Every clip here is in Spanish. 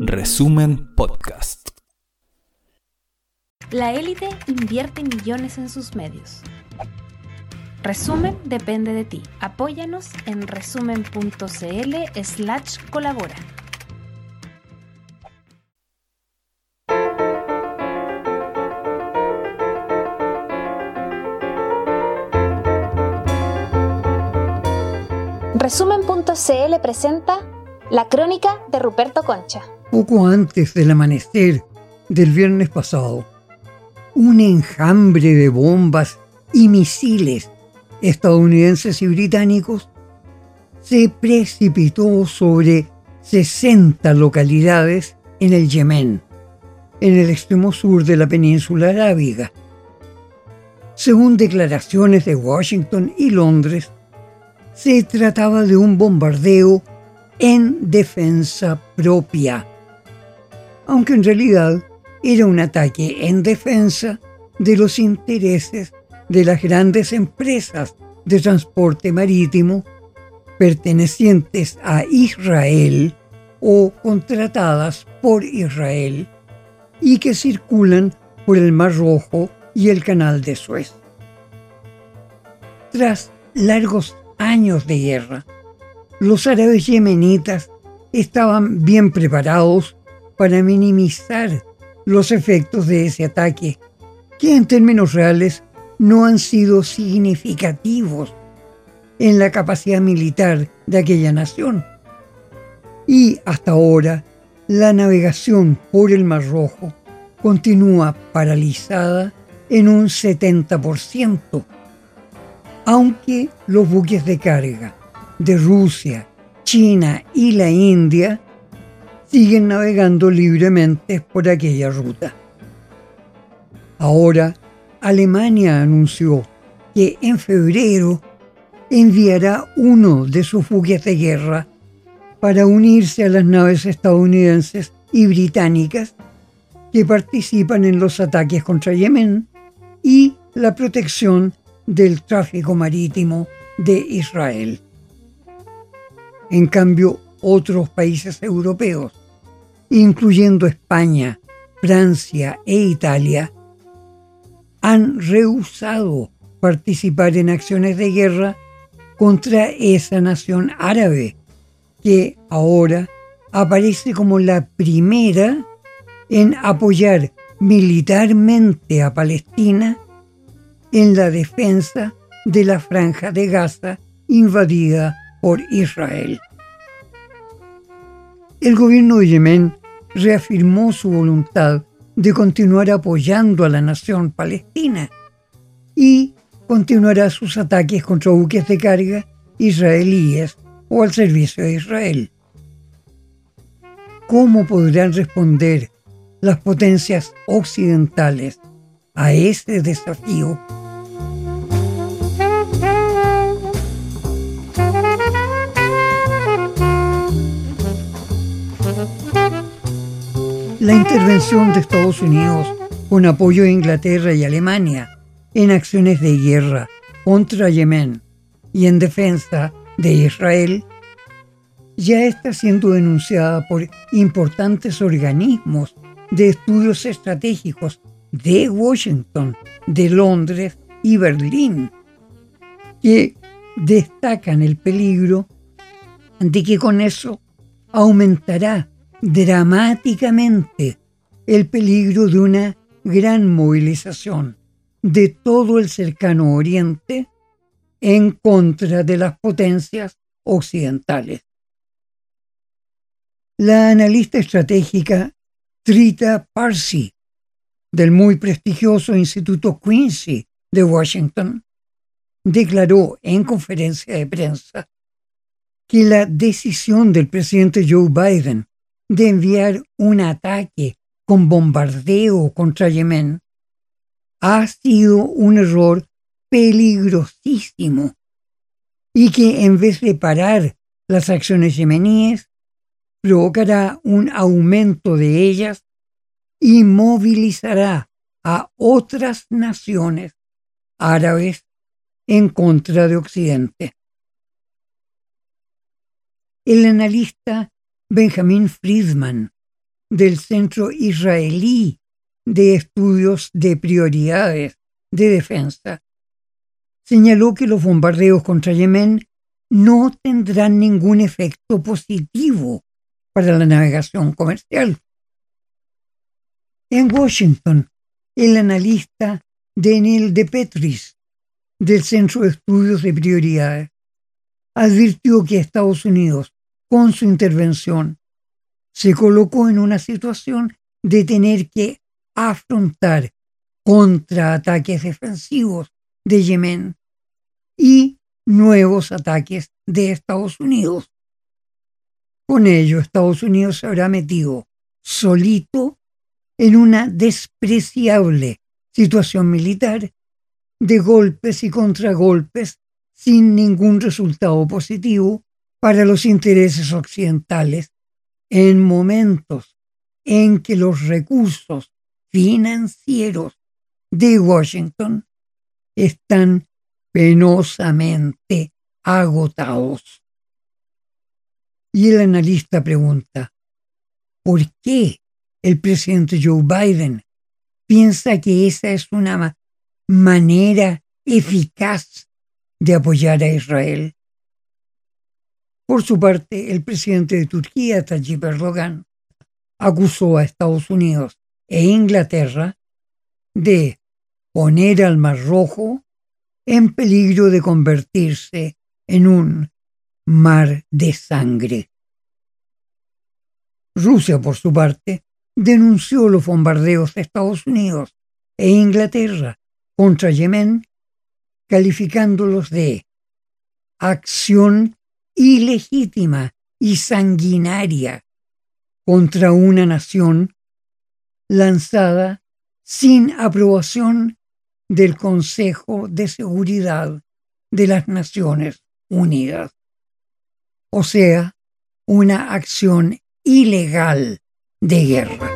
Resumen Podcast. La élite invierte millones en sus medios. Resumen depende de ti. Apóyanos en resumen.cl slash colabora. Resumen.cl presenta La crónica de Ruperto Concha. Poco antes del amanecer del viernes pasado, un enjambre de bombas y misiles estadounidenses y británicos se precipitó sobre 60 localidades en el Yemen, en el extremo sur de la península arábiga. Según declaraciones de Washington y Londres, se trataba de un bombardeo en defensa propia, aunque en realidad era un ataque en defensa de los intereses de las grandes empresas de transporte marítimo pertenecientes a Israel o contratadas por Israel y que circulan por el Mar Rojo y el Canal de Suez. Tras largos años de guerra, los árabes yemenitas estaban bien preparados para minimizar los efectos de ese ataque, que en términos reales no han sido significativos en la capacidad militar de aquella nación. Y hasta ahora, la navegación por el Mar Rojo continúa paralizada en un 70%, aunque los buques de carga de Rusia, China y la India siguen navegando libremente por aquella ruta. Ahora, Alemania anunció que en febrero enviará uno de sus buques de guerra para unirse a las naves estadounidenses y británicas que participan en los ataques contra Yemen y la protección del tráfico marítimo de Israel. En cambio, otros países europeos, incluyendo España, Francia e Italia, han rehusado participar en acciones de guerra contra esa nación árabe, que ahora aparece como la primera en apoyar militarmente a Palestina en la defensa de la franja de Gaza invadida por Israel. El gobierno de Yemen reafirmó su voluntad de continuar apoyando a la nación palestina y continuará sus ataques contra buques de carga israelíes o al servicio de Israel. ¿Cómo podrán responder las potencias occidentales a este desafío? La intervención de Estados Unidos con apoyo de Inglaterra y Alemania en acciones de guerra contra Yemen y en defensa de Israel ya está siendo denunciada por importantes organismos de estudios estratégicos de Washington, de Londres y Berlín, que destacan el peligro de que con eso aumentará dramáticamente el peligro de una gran movilización de todo el cercano oriente en contra de las potencias occidentales. La analista estratégica Trita Parsi del muy prestigioso Instituto Quincy de Washington declaró en conferencia de prensa que la decisión del presidente Joe Biden de enviar un ataque con bombardeo contra Yemen ha sido un error peligrosísimo y que en vez de parar las acciones yemeníes, provocará un aumento de ellas y movilizará a otras naciones árabes en contra de Occidente. El analista Benjamin Friedman, del Centro Israelí de Estudios de Prioridades de Defensa, señaló que los bombardeos contra Yemen no tendrán ningún efecto positivo para la navegación comercial. En Washington, el analista Daniel de Petris, del Centro de Estudios de Prioridades, advirtió que Estados Unidos, con su intervención, se colocó en una situación de tener que afrontar contraataques defensivos de Yemen y nuevos ataques de Estados Unidos. Con ello, Estados Unidos se habrá metido solito en una despreciable situación militar de golpes y contragolpes sin ningún resultado positivo para los intereses occidentales en momentos en que los recursos financieros de Washington están penosamente agotados. Y el analista pregunta, ¿por qué el presidente Joe Biden piensa que esa es una manera eficaz de apoyar a Israel? Por su parte, el presidente de Turquía, Tayyip Erdogan, acusó a Estados Unidos e Inglaterra de poner al Mar Rojo en peligro de convertirse en un mar de sangre. Rusia, por su parte, denunció los bombardeos de Estados Unidos e Inglaterra contra Yemen, calificándolos de acción ilegítima y sanguinaria contra una nación lanzada sin aprobación del Consejo de Seguridad de las Naciones Unidas. O sea, una acción ilegal de guerra.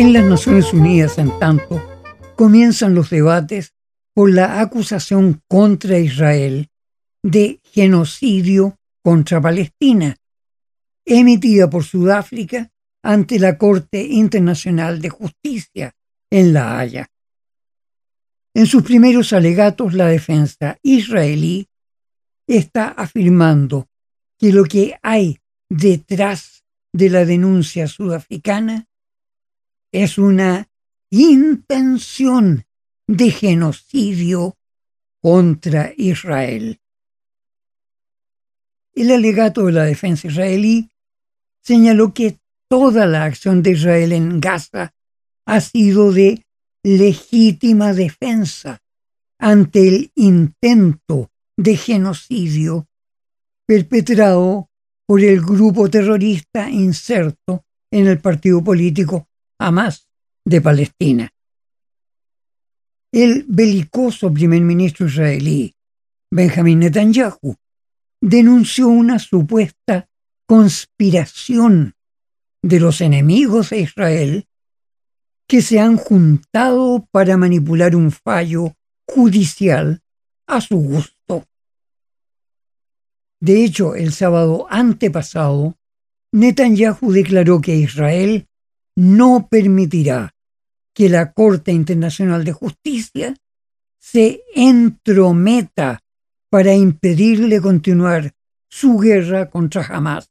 En las Naciones Unidas, en tanto, comienzan los debates por la acusación contra Israel de genocidio contra Palestina, emitida por Sudáfrica ante la Corte Internacional de Justicia en La Haya. En sus primeros alegatos, la defensa israelí está afirmando que lo que hay detrás de la denuncia sudafricana es una intención de genocidio contra Israel. El alegato de la defensa israelí señaló que toda la acción de Israel en Gaza ha sido de legítima defensa ante el intento de genocidio perpetrado por el grupo terrorista inserto en el partido político Hamas de Palestina. El belicoso primer ministro israelí, Benjamin Netanyahu, denunció una supuesta conspiración de los enemigos de Israel que se han juntado para manipular un fallo judicial a su gusto. De hecho, el sábado antepasado, Netanyahu declaró que Israel no permitirá que la Corte Internacional de Justicia se entrometa para impedirle continuar su guerra contra Hamas,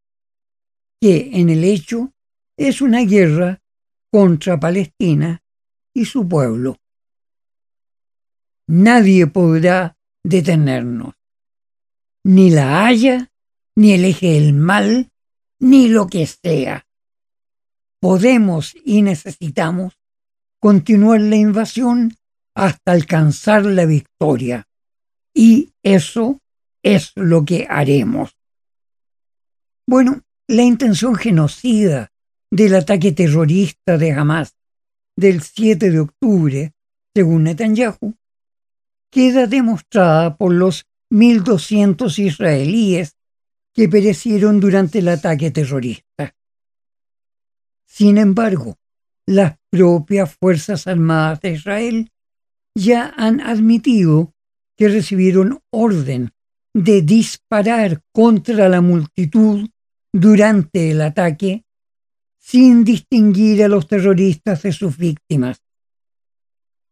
que en el hecho es una guerra contra Palestina y su pueblo. Nadie podrá detenernos, ni la Haya, ni el eje del mal, ni lo que sea. Podemos y necesitamos continuar la invasión hasta alcanzar la victoria. Y eso es lo que haremos. Bueno, la intención genocida del ataque terrorista de Hamas del 7 de octubre, según Netanyahu, queda demostrada por los 1.200 israelíes que perecieron durante el ataque terrorista. Sin embargo, las propias Fuerzas Armadas de Israel ya han admitido que recibieron orden de disparar contra la multitud durante el ataque sin distinguir a los terroristas de sus víctimas.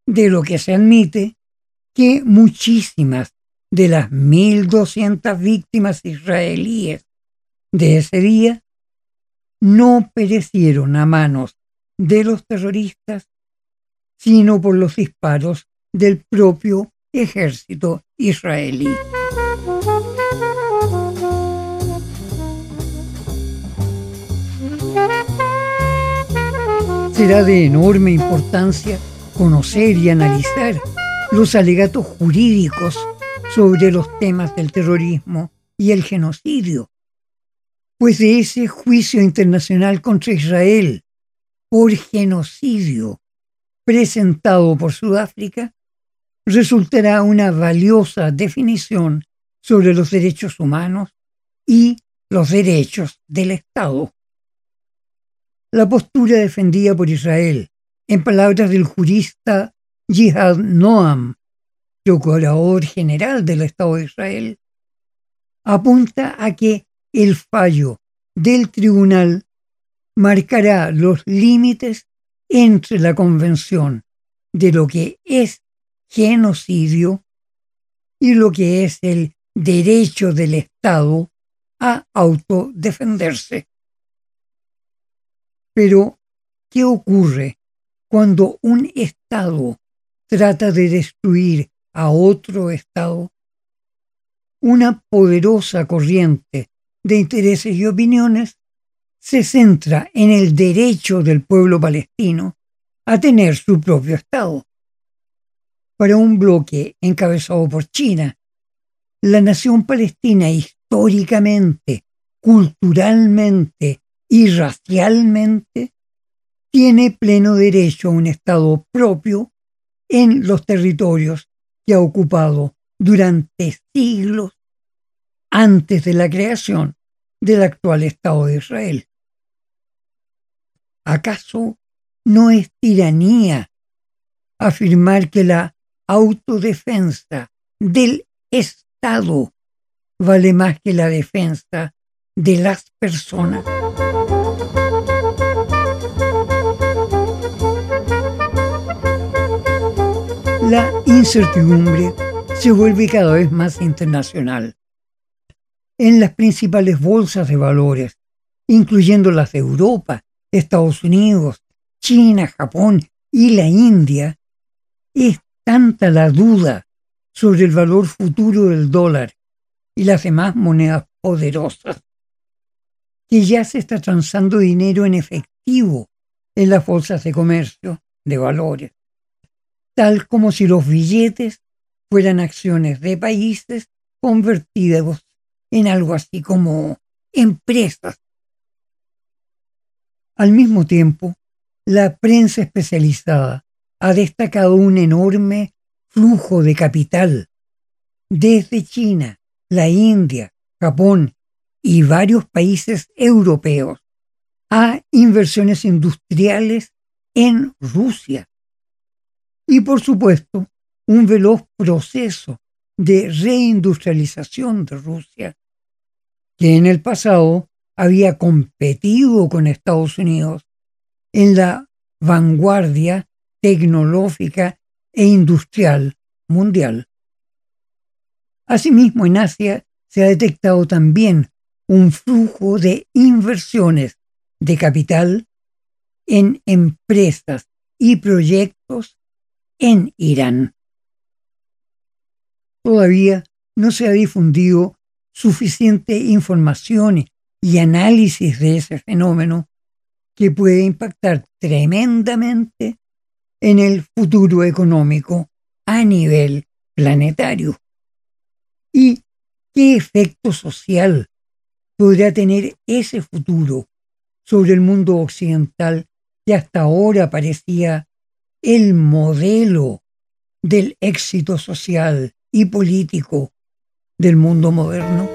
De lo que se admite que muchísimas de las 1.200 víctimas israelíes de ese día no perecieron a manos de los terroristas, sino por los disparos del propio ejército israelí. Será de enorme importancia conocer y analizar los alegatos jurídicos sobre los temas del terrorismo y el genocidio, pues de ese juicio internacional contra Israel por genocidio presentado por Sudáfrica, resultará una valiosa definición sobre los derechos humanos y los derechos del Estado. La postura defendida por Israel, en palabras del jurista Jihad Noam, procurador general del Estado de Israel, apunta a que el fallo del tribunal marcará los límites entre la convención de lo que es genocidio y lo que es el derecho del Estado a autodefenderse. Pero, ¿qué ocurre cuando un Estado trata de destruir a otro Estado? Una poderosa corriente de intereses y opiniones se centra en el derecho del pueblo palestino a tener su propio Estado. Para un bloque encabezado por China, la nación palestina históricamente, culturalmente y racialmente, tiene pleno derecho a un Estado propio en los territorios que ha ocupado durante siglos antes de la creación del actual Estado de Israel. ¿Acaso no es tiranía afirmar que la autodefensa del Estado vale más que la defensa de las personas? La incertidumbre se vuelve cada vez más internacional. En las principales bolsas de valores, incluyendo las de Europa, Estados Unidos, China, Japón y la India, es tanta la duda sobre el valor futuro del dólar y las demás monedas poderosas que ya se está transando dinero en efectivo en las bolsas de comercio de valores tal como si los billetes fueran acciones de países convertidos en algo así como empresas. Al mismo tiempo, la prensa especializada ha destacado un enorme flujo de capital desde China, la India, Japón y varios países europeos a inversiones industriales en Rusia y por supuesto un veloz proceso de reindustrialización de Rusia, que en el pasado había competido con Estados Unidos en la vanguardia tecnológica e industrial mundial. Asimismo, en Asia se ha detectado también un flujo de inversiones de capital en empresas y proyectos en Irán. Todavía no se ha difundido suficiente información y análisis de ese fenómeno que puede impactar tremendamente en el futuro económico a nivel planetario. ¿Y qué efecto social podrá tener ese futuro sobre el mundo occidental que hasta ahora parecía el modelo del éxito social y político del mundo moderno?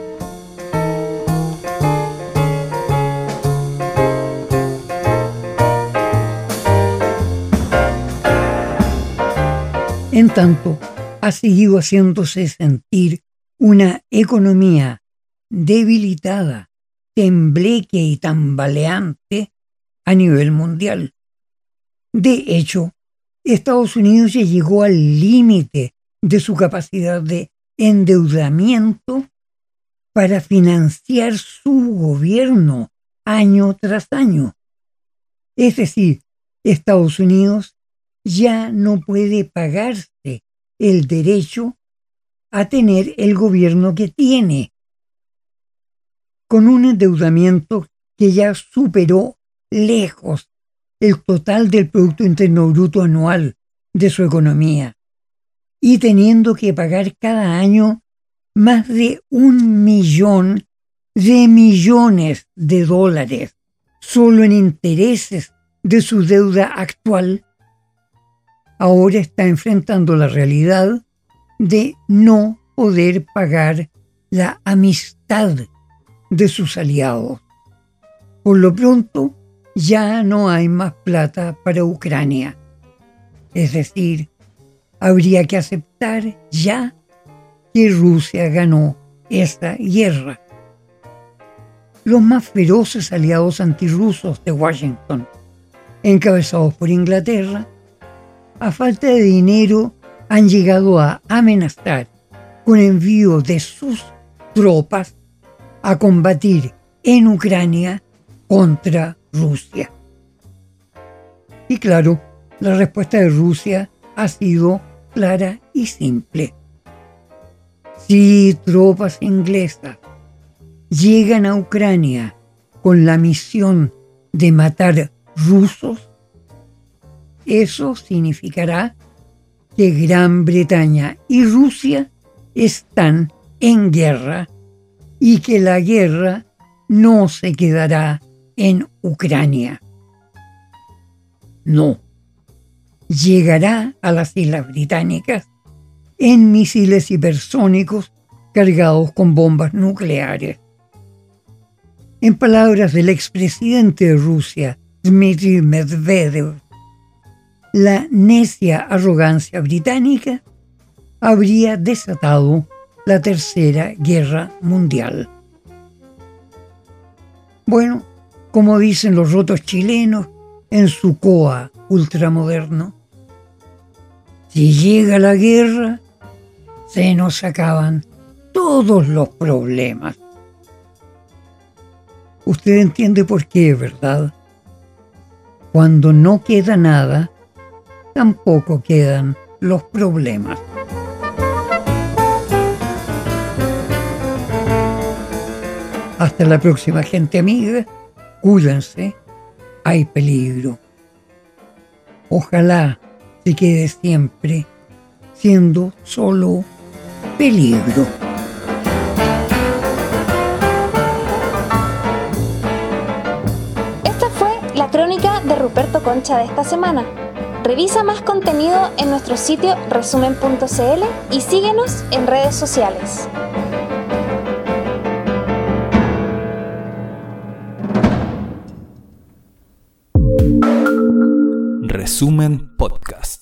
En tanto, ha seguido haciéndose sentir una economía debilitada, tembleque y tambaleante a nivel mundial. De hecho, Estados Unidos ya llegó al límite de su capacidad de endeudamiento para financiar su gobierno año tras año. Es decir, Estados Unidos ya no puede pagarse el derecho a tener el gobierno que tiene, con un endeudamiento que ya superó lejos el total del Producto Interno Bruto anual de su economía, y teniendo que pagar cada año más de un millón de millones de dólares solo en intereses de su deuda actual, ahora está enfrentando la realidad de no poder pagar la amistad de sus aliados. Por lo pronto, ya no hay más plata para Ucrania. Es decir, habría que aceptar ya que Rusia ganó esta guerra. Los más feroces aliados antirrusos de Washington, encabezados por Inglaterra, a falta de dinero han llegado a amenazar con envío de sus tropas a combatir en Ucrania contra Rusia. Y claro, la respuesta de Rusia ha sido clara y simple. Si tropas inglesas llegan a Ucrania con la misión de matar rusos, eso significará que Gran Bretaña y Rusia están en guerra y que la guerra no se quedará en Ucrania. No, llegará a las Islas Británicas en misiles hipersónicos cargados con bombas nucleares. En palabras del expresidente de Rusia, Dmitry Medvedev, la necia arrogancia británica habría desatado la Tercera Guerra Mundial. Bueno, como dicen los rotos chilenos en su coa ultramoderno, si llega la guerra, se nos acaban todos los problemas. Usted entiende por qué, ¿verdad? Cuando no queda nada, tampoco quedan los problemas. Hasta la próxima gente amiga, cuídense, hay peligro. Ojalá se quede siempre siendo solo peligro. Esta fue la crónica de Ruperto Concha de esta semana. Revisa más contenido en nuestro sitio resumen.cl y síguenos en redes sociales. Resumen Podcast.